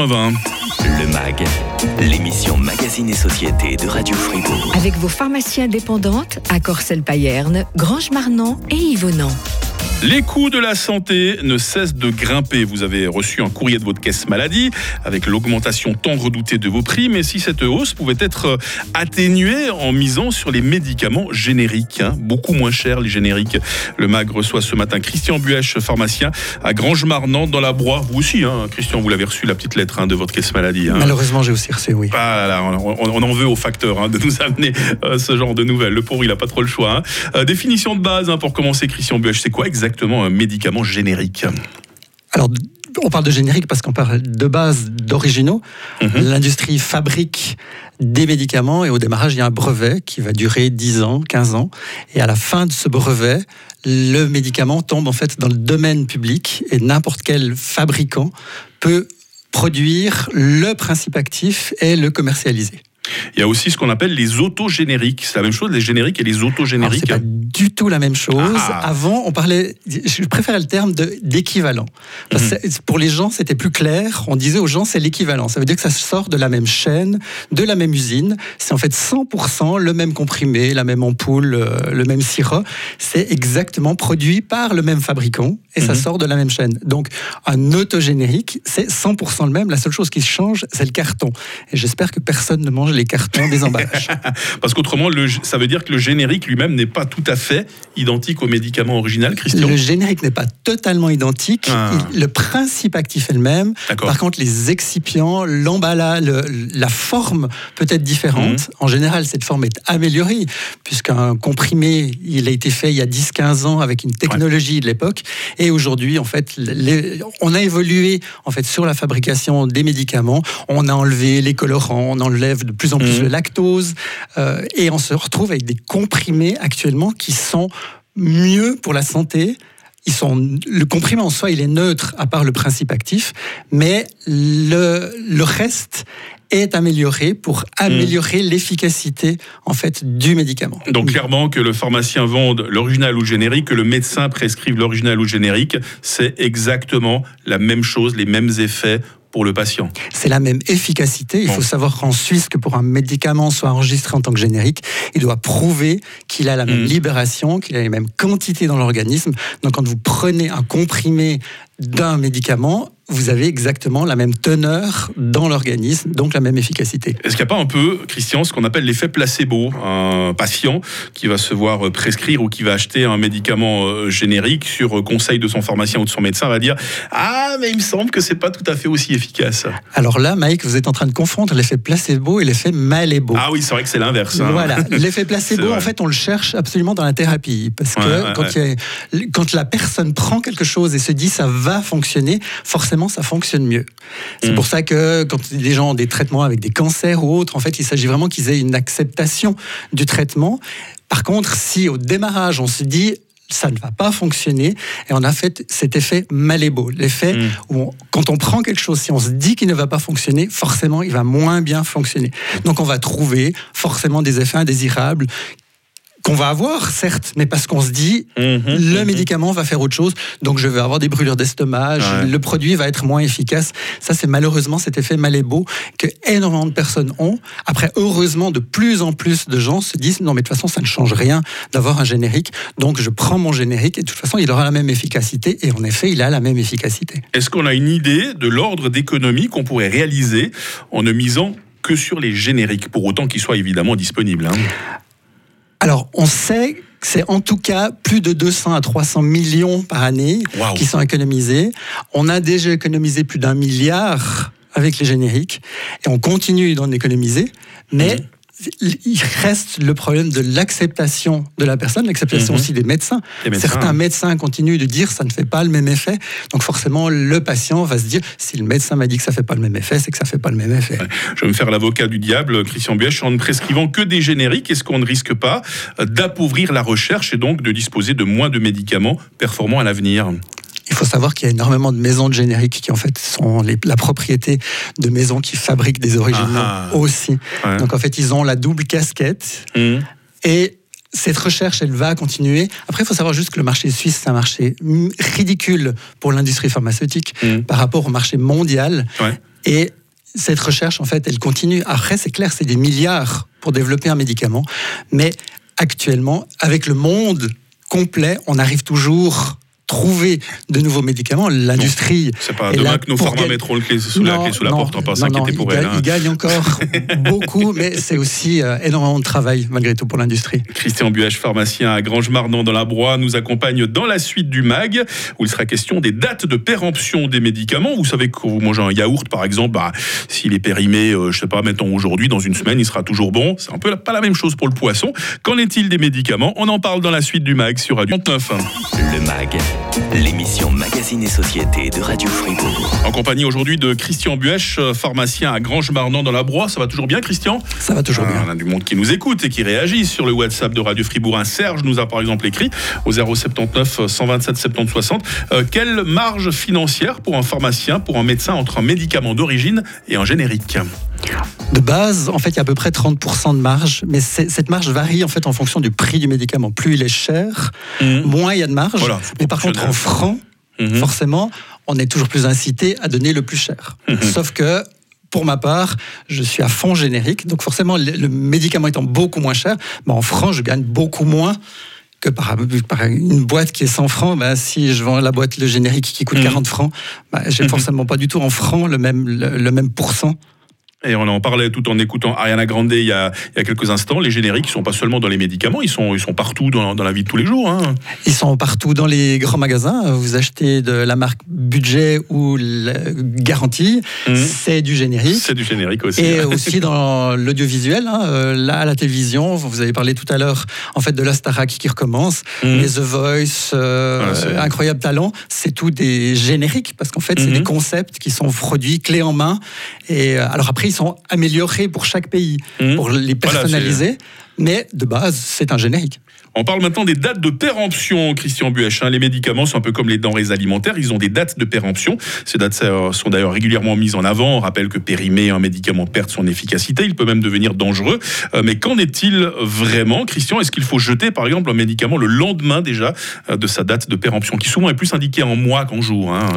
Le MAG, l'émission Magazine et Société de Radio Fribourg. Avec vos pharmacies indépendantes à Corcelles-Payerne, Grange-Marnan et Yvonand. Les coûts de la santé ne cessent de grimper. Vous avez reçu un courrier de votre caisse maladie avec l'augmentation tant redoutée de vos prix, mais si cette hausse pouvait être atténuée en misant sur les médicaments génériques, hein, beaucoup moins chers les génériques. Le MAG reçoit ce matin Christian Buèche, pharmacien à Grange-Marnan dans la Broye. Vous aussi, hein, Christian, vous l'avez reçu la petite lettre hein, de votre caisse maladie. Malheureusement, j'ai aussi reçu, oui. Ah on, en veut au facteur de nous amener euh, ce genre de nouvelles. Le pauvre, il n'a pas trop le choix. Euh, définition de base pour commencer, Christian Buèche, c'est quoi exactement exactement un médicament générique Alors, on parle de générique parce qu'on parle de base d'originaux. Mhm. L'industrie fabrique des médicaments et au démarrage, il y a un brevet qui va durer 10 ans, 15 ans. Et à la fin de ce brevet, le médicament tombe en fait dans le domaine public et n'importe quel fabricant peut produire le principe actif et le commercialiser. Il y a aussi ce qu'on appelle les autogénériques. C'est la même chose, les génériques et les autogénériques. C'est pas du tout la même chose. Ah. Avant, on parlait, je préférais le terme d'équivalent. Mhm. Pour les gens, c'était plus clair. On disait aux gens, c'est l'équivalent. Ça veut dire que ça sort de la même chaîne, de la même usine. C'est en fait 100% le même comprimé, la même ampoule, euh, le même sirop. C'est exactement produit par le même fabricant et ça mhm. sort de la même chaîne. Donc, un autogénérique, c'est 100% le même. La seule chose qui change, c'est le carton. Et j'espère que personne ne mange les cartons des emballages. Parce qu'autrement, ça veut dire que le générique lui-même n'est pas tout à fait identique au médicament original, Christian Le générique n'est pas totalement identique. Ah. Le principe actif est le même. Par contre, les excipients, l'emballage, la forme peut être différente. Mhm. En général, cette forme est améliorée, puisqu'un comprimé, il a été fait il y a 10-15 ans avec une technologie de l'époque. Et aujourd'hui, en fait, on a évolué en fait, sur la fabrication des médicaments. On a enlevé les colorants, on enlève de plus en plus de mhm. lactose. Euh, et on se retrouve avec des comprimés actuellement qui sont mieux pour la santé. Ils sont, le comprimé en soi, il est neutre à part le principe actif, mais le, le reste est amélioré pour améliorer l'efficacité en fait du médicament. Donc clairement que le pharmacien vende l'original ou le générique, que le médecin prescrive l'original ou le générique, c'est exactement la même chose, les mêmes effets pour le patient. C'est la même efficacité. Il faut savoir qu'en Suisse, que pour un médicament soit enregistré en tant que générique, il doit prouver qu'il a la même mm. libération, qu'il a les mêmes quantités dans l'organisme. Donc quand vous prenez un comprimé d'un médicament, vous avez exactement la même teneur dans l'organisme, donc la même efficacité. Est-ce qu'il n'y a pas un peu, Christian, ce qu'on appelle l'effet placebo? Un patient qui va se voir prescrire ou qui va acheter un médicament euh, générique sur conseil de son pharmacien ou de son médecin va dire Ah, mais il me semble que c'est pas tout à fait aussi efficace. Alors là, Mike, vous êtes en train de confondre l'effet placebo et l'effet malébo. Ah oui, c'est vrai que c'est l'inverse. Hein. Voilà, l'effet placebo, en fait, on le cherche absolument dans la thérapie. Parce que quand, quand la personne prend quelque chose et se dit ça va fonctionner, forcément, ça fonctionne mieux. C'est mm. pour ça que quand les gens ont des traitements avec des cancers ou autres, en fait, il s'agit vraiment qu'ils aient une acceptation du traitement. Par contre, si au démarrage, on se dit ça ne va pas fonctionner. Et on a fait cet effet malébo, l'effet mm. où quand on prend quelque chose, si on se dit qu'il ne va pas fonctionner, forcément, il va moins bien fonctionner. Donc on va trouver forcément des effets indésirables qu'on va avoir, certes, mais parce qu'on se dit, mhm, le médicament va faire autre chose, donc je vais avoir des brûlures d'estomac, le produit va être moins efficace. Ça, c'est malheureusement cet effet malébo que énormément de personnes ont. Après, heureusement, de plus en plus de gens se disent, non, mais de toute façon, ça ne change rien d'avoir un générique, donc je prends mon générique et de toute façon, il aura la même efficacité, et en effet, il a la même efficacité. Est-ce qu'on a une idée de l'ordre d'économie qu'on pourrait réaliser en ne misant que sur les génériques, pour autant qu'ils soient évidemment disponibles hein? Alors, on sait que c'est en tout cas plus de 200 à 300 millions par année qui sont économisés. On a déjà économisé plus d'un milliard avec les génériques et on continue d'en économiser, mais mhm il reste le problème de l'acceptation de la personne, l'acceptation mhm. aussi des médecins. Certains médecins continuent de dire ça ne fait pas le même effet. Donc forcément, le patient va se dire si le médecin m'a dit que ça ne fait pas le même effet, c'est que ça ne fait pas le même effet. Je vais me faire l'avocat du diable, Christian Bièche, en ne prescrivant que des génériques. Est-ce qu'on ne risque pas d'appauvrir la recherche et donc de disposer de moins de médicaments performants à l'avenir? Il faut savoir qu'il y a énormément de maisons de génériques qui en fait sont la propriété de maisons qui fabriquent des originaux ah aussi. Donc en fait, ils ont la double casquette. Mmh. Et cette recherche, elle va continuer. Après, il faut savoir juste que le marché suisse, c'est un marché ridicule pour l'industrie pharmaceutique mmh. par rapport au marché mondial. Et cette recherche, en fait, elle continue. Après, c'est clair, c'est des milliards pour développer un médicament. Mais actuellement, avec le monde complet, on arrive toujours trouver de nouveaux médicaments. L'industrie. C'est pas demain que nos pharma mettront le clé sous, la, clé sous la porte, on pas s'inquiéter pour elle. Hein. Ils gagnent encore beaucoup, mais c'est aussi euh, énormément de travail, malgré tout, pour l'industrie. Christian Buèche, pharmacien à Grange-Marnon dans la Broye, nous accompagne dans la suite du MAG, où il sera question des dates de péremption des médicaments. Vous savez que vous mangez un yaourt, par exemple, bah, s'il est périmé, euh, je sais pas, mettons aujourd'hui, dans une semaine, il sera toujours bon. C'est un peu pas la même chose pour le poisson. Qu'en est-il des médicaments? On en parle dans la suite du MAG sur Radio 39. Le MAG l'émission Magazine et Société de Radio Fribourg. En compagnie aujourd'hui de Christian Buèche, pharmacien à Grange-Marnan dans la Broye. Ça va toujours bien, Christian? Ça va toujours bien. On a du monde qui nous écoute et qui réagit sur le WhatsApp de Radio Fribourg. Un Serge nous a par exemple écrit au 079 127 70 60. quelle marge financière pour un pharmacien, pour un médecin entre un médicament d'origine et un générique? De base, en fait, il y a à peu près 30% de marge, mais cette marge varie en fait en fonction du prix du médicament. Plus il est cher, mmh. moins il y a de marge. mais par contre, en francs, mmh. forcément, on est toujours plus incité à donner le plus cher. Mmh. Sauf que pour ma part, je suis à fond générique, donc forcément, le, médicament étant beaucoup moins cher, ben en francs, je gagne beaucoup moins que par, une boîte qui est 100 francs, ben si je vends la boîte, le générique qui coûte 40 francs, ben j'ai forcément pas du tout en francs le même, le même pourcent et on en parlait tout en écoutant Ariana Grande il y a, il y a quelques instants. Les génériques, ils sont pas seulement dans les médicaments, ils sont, ils sont partout dans, dans la vie de tous les jours. Hein. Ils sont partout dans les grands magasins. Vous achetez de la marque budget ou garantie, mmh. c'est du générique. C'est du générique aussi. Et aussi dans l'audiovisuel. Hein. Euh, là, à la télévision, vous avez parlé tout à l'heure en fait de la Starac qui recommence, mmh. les The Voice, euh, ah, Incroyable Talent, c'est tout des génériques parce qu'en fait, c'est mmh. des concepts qui sont produits clés en main. Et euh, alors après, sont améliorés pour chaque pays, mmh. pour les personnaliser. Mais de base, c'est un générique. On parle maintenant des dates de péremption, Christian Buèche. Les médicaments sont un peu comme les denrées alimentaires, ils ont des dates de péremption. Ces dates sont d'ailleurs régulièrement mises en avant. On rappelle que périmé, un médicament perd son efficacité, il peut même devenir dangereux. Euh, mais qu'en est-il vraiment, Christian? Est-ce qu'il faut jeter, par exemple, un médicament le lendemain déjà euh, de sa date de péremption, qui souvent est plus indiqué en mois qu'en jour hein?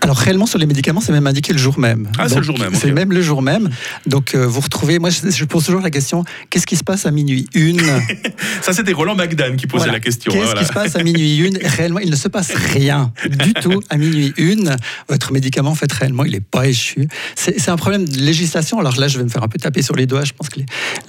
Alors réellement sur les médicaments, c'est même indiqué le jour même. Ah, c'est le jour même. C'est même le jour même. Donc euh, vous retrouvez, moi je, pose toujours la question, qu'est-ce qui se passe à minuit? Une Ça c'était Roland Magdan qui posait la question. Qu'est-ce qui se passe à minuit une Réellement, il ne se passe rien du tout à minuit une. Votre médicament, en fait, réellement, il n'est pas échu. C'est un problème de législation. Alors là, je vais me faire un peu taper sur les doigts. Je pense que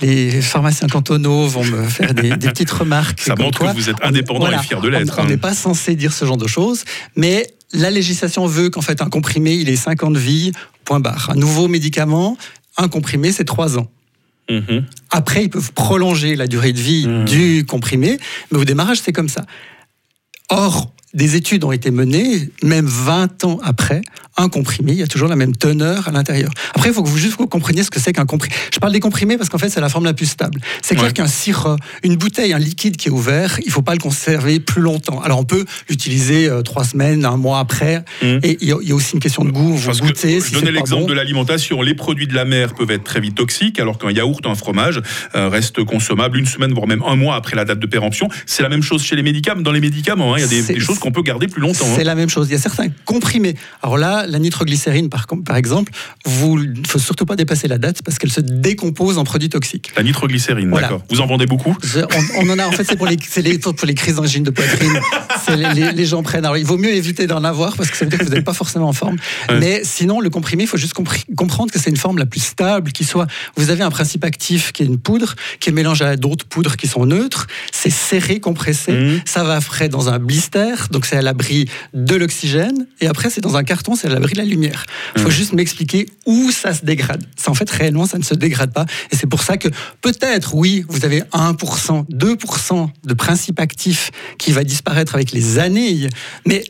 les, pharmaciens cantonaux vont me faire des, petites remarques. Ça montre que vous êtes indépendant et fier de l'être. On hein. n'est pas censé dire ce genre de choses, mais la législation veut qu'en fait un comprimé, il ait 5 ans de vie, point barre. Un nouveau médicament, un comprimé, c'est 3 ans. Mhm. Après, ils peuvent prolonger la durée de vie mhm. du comprimé, mais au démarrage, c'est comme ça. Or, des études ont été menées, même 20 ans après, un comprimé, il y a toujours la même teneur à l'intérieur. Après, il faut que vous juste vous compreniez ce que c'est qu'un comprimé. Je parle des comprimés parce qu'en fait, c'est la forme la plus stable. C'est clair qu'un sirop, une bouteille, un liquide qui est ouvert, il ne faut pas le conserver plus longtemps. Alors, on peut l'utiliser euh, trois semaines, un mois après. Mmh. Et il y, a aussi une question de goût. Vous parce goûtez. je donnais l'exemple de l'alimentation. Les produits de la mer peuvent être très vite toxiques, alors qu'un yaourt ou un fromage euh, reste consommable une semaine, voire même un mois après la date de péremption. C'est la même chose chez les médicaments. Dans les médicaments, hein, il y a des, choses qu'on peut garder plus longtemps. C'est hein. la même chose. Il y a certains comprimés. Alors là, la nitroglycérine, par, par exemple, il ne faut surtout pas dépasser la date parce qu'elle se décompose en produits toxiques. La nitroglycérine, d'accord. Vous en vendez beaucoup? On, en a, en fait, c'est pour les, pour, les crises d'angine de poitrine. Les, les, gens prennent. Alors, il vaut mieux éviter d'en avoir parce que ça veut dire que vous n'êtes pas forcément en forme. Mais sinon, le comprimé, il faut juste comprendre que c'est une forme la plus stable qui soit. Vous avez un principe actif qui est une poudre, qui est mélangée à d'autres poudres qui sont neutres. C'est serré, compressé. Mmh. Ça va frais dans un blister, donc c'est à l'abri de l'oxygène. Et après, c'est dans un carton, c'est à l'abri de la lumière. Il faut mmh. juste m'expliquer où ça se dégrade. Ça, en fait, réellement, ça ne se dégrade pas. Et c'est pour ça que peut-être, oui, vous avez 1%, 2% de principe actif qui va disparaître avec les années. Mais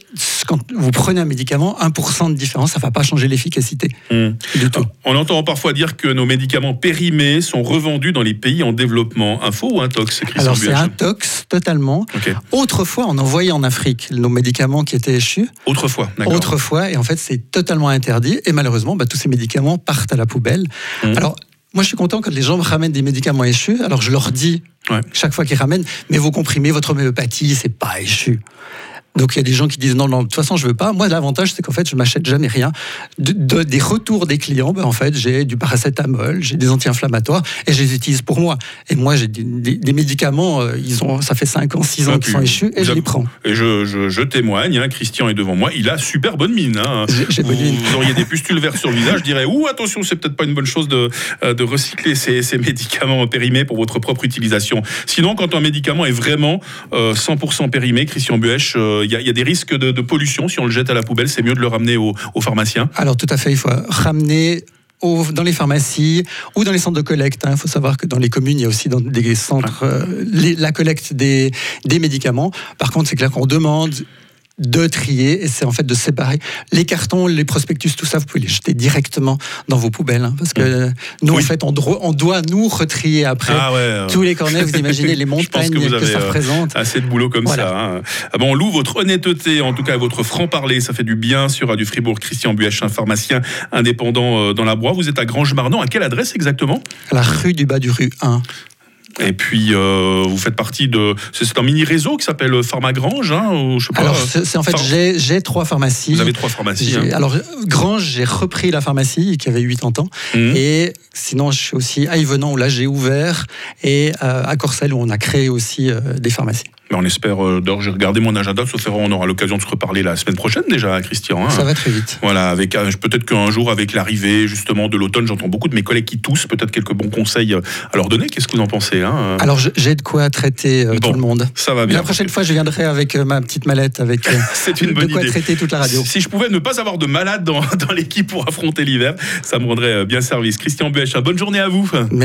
quand vous prenez un médicament, 1% de différence, ça ne va pas changer l'efficacité mmh. du tout. On entend parfois dire que nos médicaments périmés sont revendus dans les pays en développement. Un faux ou un tox Alors c'est un tox totalement. Autrefois, on envoyait en Afrique nos médicaments qui étaient échus. Autrefois, d'accord. Autrefois, et en fait c'est totalement interdit. Et malheureusement, bah, tous ces médicaments partent à la poubelle. Mmh. Alors moi, je suis content quand les gens me ramènent des médicaments échus. Alors, je leur dis chaque fois qu'ils ramènent, mais vos comprimés, votre homéopathie, c'est pas échu. Donc il y a des gens qui disent non, non, de toute façon je veux pas. Moi l'avantage c'est qu'en fait je m'achète jamais rien. De, des retours des clients, ben, en fait j'ai du paracétamol, j'ai des anti-inflammatoires et je les utilise pour moi. Et moi j'ai des, médicaments, euh, ils ont, ça fait 5 ans, 6 ans ah, qu'ils sont échus et je les prends. Et je, je, témoigne, hein, Christian est devant moi, il a super bonne mine. Hein. Vous, vous, auriez des pustules vertes sur le visage, je dirais ouh attention c'est peut-être pas une bonne chose de, euh, de recycler ces, ces, médicaments périmés pour votre propre utilisation. Sinon quand un médicament est vraiment 100% euh, périmé, Christian Buech, il y, a des risques de, pollution. Si on le jette à la poubelle, c'est mieux de le ramener aux au pharmaciens Alors tout à fait, il faut ramener dans les pharmacies ou dans les centres de collecte. Il hein. faut savoir que dans les communes, il y a aussi dans des centres euh, la collecte des, des médicaments. Par contre, c'est clair qu'on demande de trier et c'est en fait de séparer les cartons, les prospectus, tout ça, vous pouvez les jeter directement dans vos poubelles hein, parce que mmh. nous en fait on, on, doit nous retrier après ah euh. tous les cornets. Vous imaginez les montagnes que, ça euh, représente. Assez de boulot comme ça. Hein. Ah bon, on loue votre honnêteté, en tout cas votre franc parler, ça fait du bien sur du Fribourg. Christian un pharmacien indépendant euh, dans la Broye. Vous êtes à Grange-Marnon. À quelle adresse exactement? À la rue du Bas du Rue 1. Et puis, euh, vous faites partie de. C'est un mini réseau qui s'appelle Pharmagrange, hein, ou je sais pas. Alors, c'est en fait, j'ai trois pharmacies. Vous avez trois pharmacies. Hein. Alors, Grange, j'ai repris la pharmacie qui avait 80 ans. Mmh. Et sinon, je suis aussi à Yvenant où là, j'ai ouvert. Et euh, à Corcelles où on a créé aussi euh, des pharmacies on espère, euh, d'or, j'ai regardé mon agenda, sauf erreur, on aura l'occasion de se reparler la semaine prochaine déjà, Christian. Hein. Ça va très vite. Voilà, avec euh, peut-être qu'un jour, avec l'arrivée justement de l'automne, j'entends beaucoup de mes collègues qui toussent, peut-être quelques bons conseils euh, à leur donner. Qu'est-ce que vous en pensez hein Alors, j'ai de quoi traiter tout le monde. Ça va bien. la prochaine fois, je viendrai avec ma petite mallette, avec C'est une de quoi traiter toute la radio. Si je pouvais ne pas avoir de malade dans, dans l'équipe pour affronter l'hiver, ça me rendrait bien service. Christian Buecha, bonne journée à vous. Merci.